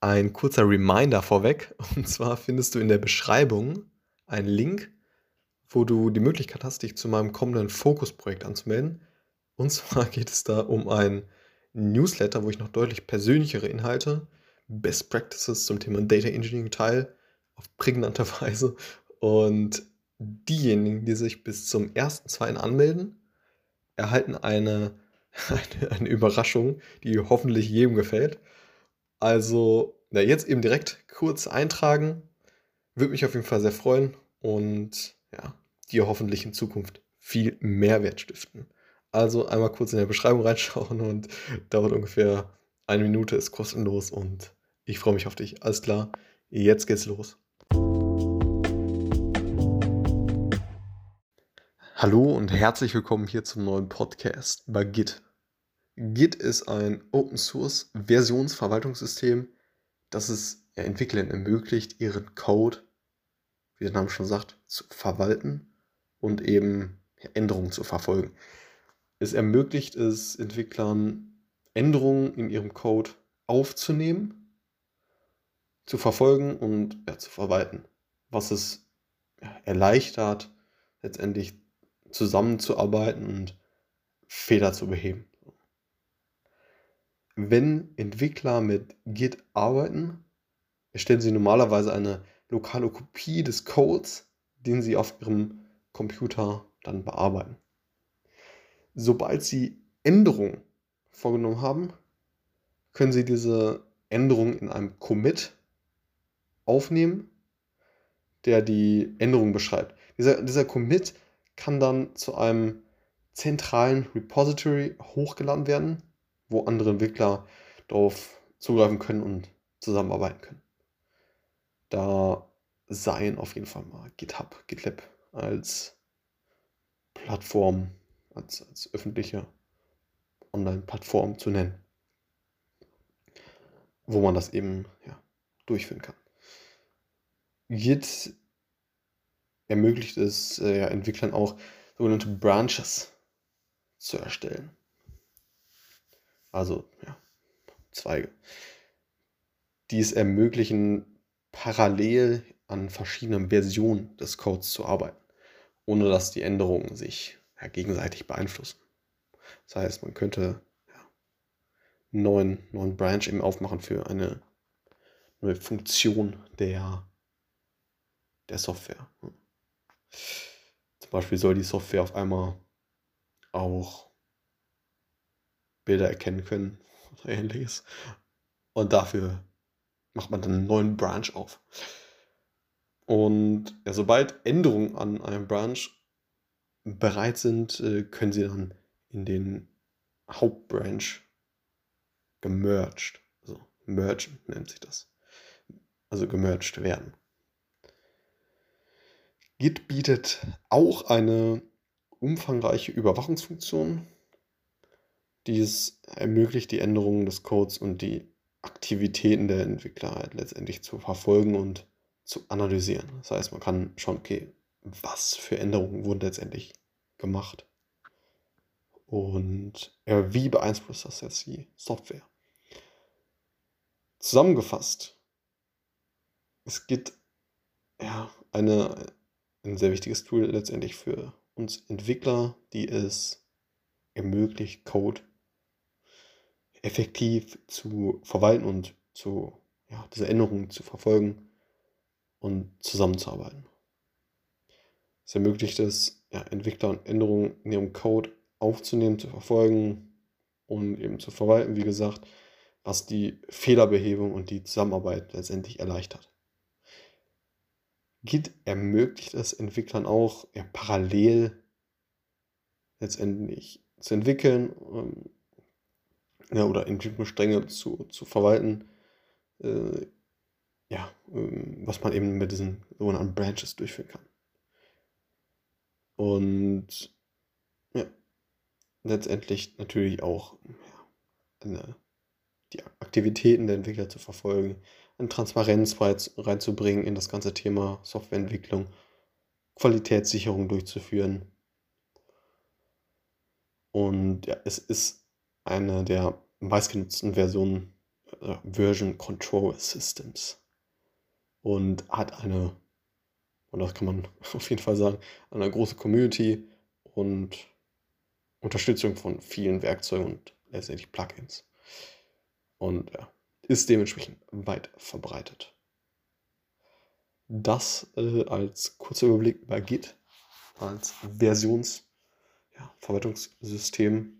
Ein kurzer Reminder vorweg. Und zwar findest du in der Beschreibung einen Link, wo du die Möglichkeit hast, dich zu meinem kommenden Fokusprojekt anzumelden. Und zwar geht es da um ein Newsletter, wo ich noch deutlich persönlichere Inhalte, Best Practices zum Thema Data Engineering teile, auf prägnante Weise. Und diejenigen, die sich bis zum 1.2. anmelden, erhalten eine, eine, eine Überraschung, die hoffentlich jedem gefällt. Also, na, jetzt eben direkt kurz eintragen. Würde mich auf jeden Fall sehr freuen und ja, dir hoffentlich in Zukunft viel Mehrwert stiften. Also einmal kurz in der Beschreibung reinschauen und dauert ungefähr eine Minute, ist kostenlos und ich freue mich auf dich. Alles klar, jetzt geht's los. Hallo und herzlich willkommen hier zum neuen Podcast bei Git. Git ist ein Open Source Versionsverwaltungssystem, das es Entwicklern ermöglicht, ihren Code, wie der Name schon sagt, zu verwalten und eben Änderungen zu verfolgen. Es ermöglicht es Entwicklern, Änderungen in ihrem Code aufzunehmen, zu verfolgen und ja, zu verwalten, was es ja, erleichtert, letztendlich zusammenzuarbeiten und Fehler zu beheben. Wenn Entwickler mit Git arbeiten, erstellen sie normalerweise eine lokale Kopie des Codes, den sie auf ihrem Computer dann bearbeiten. Sobald sie Änderungen vorgenommen haben, können sie diese Änderung in einem Commit aufnehmen, der die Änderung beschreibt. Dieser, dieser Commit kann dann zu einem zentralen Repository hochgeladen werden, wo andere Entwickler darauf zugreifen können und zusammenarbeiten können. Da seien auf jeden Fall mal GitHub, GitLab als Plattform, als, als öffentliche Online-Plattform zu nennen, wo man das eben ja, durchführen kann. Git ermöglicht es äh, Entwicklern auch sogenannte Branches zu erstellen. Also ja, Zweige, die es ermöglichen, parallel an verschiedenen Versionen des Codes zu arbeiten, ohne dass die Änderungen sich ja, gegenseitig beeinflussen. Das heißt, man könnte ja, einen neuen, neuen Branch eben aufmachen für eine neue Funktion der, der Software. Zum Beispiel soll die Software auf einmal auch Bilder erkennen können oder ähnliches. Und dafür macht man dann einen neuen Branch auf. Und ja, sobald Änderungen an einem Branch bereit sind, äh, können sie dann in den Hauptbranch gemerged, also merge nennt sich das, also gemerged werden. Git bietet auch eine umfangreiche Überwachungsfunktion, die es ermöglicht, die Änderungen des Codes und die Aktivitäten der Entwickler halt letztendlich zu verfolgen und zu analysieren. Das heißt, man kann schauen, okay, was für Änderungen wurden letztendlich gemacht und ja, wie beeinflusst das jetzt die Software. Zusammengefasst, es gibt ja eine ein sehr wichtiges Tool letztendlich für uns Entwickler, die es ermöglicht, Code effektiv zu verwalten und zu, ja, diese Änderungen zu verfolgen und zusammenzuarbeiten. Es ermöglicht es, ja, Entwickler Änderungen in ihrem Code aufzunehmen, zu verfolgen und eben zu verwalten, wie gesagt, was die Fehlerbehebung und die Zusammenarbeit letztendlich erleichtert. Git ermöglicht es Entwicklern auch, ja, parallel letztendlich zu entwickeln ähm, ja, oder Entwicklungsstränge zu, zu verwalten. Äh, ja, ähm, was man eben mit diesen sogenannten Branches durchführen kann. Und ja, letztendlich natürlich auch ja, eine, die Aktivitäten der Entwickler zu verfolgen, eine Transparenz reinzubringen in das ganze Thema Softwareentwicklung, Qualitätssicherung durchzuführen. Und ja, es ist eine der meistgenutzten Versionen äh, Version Control Systems und hat eine, und das kann man auf jeden Fall sagen, eine große Community und Unterstützung von vielen Werkzeugen und letztendlich Plugins. Und ja, ist dementsprechend weit verbreitet. Das äh, als kurzer Überblick über Git als Versionsverwaltungssystem. Ja,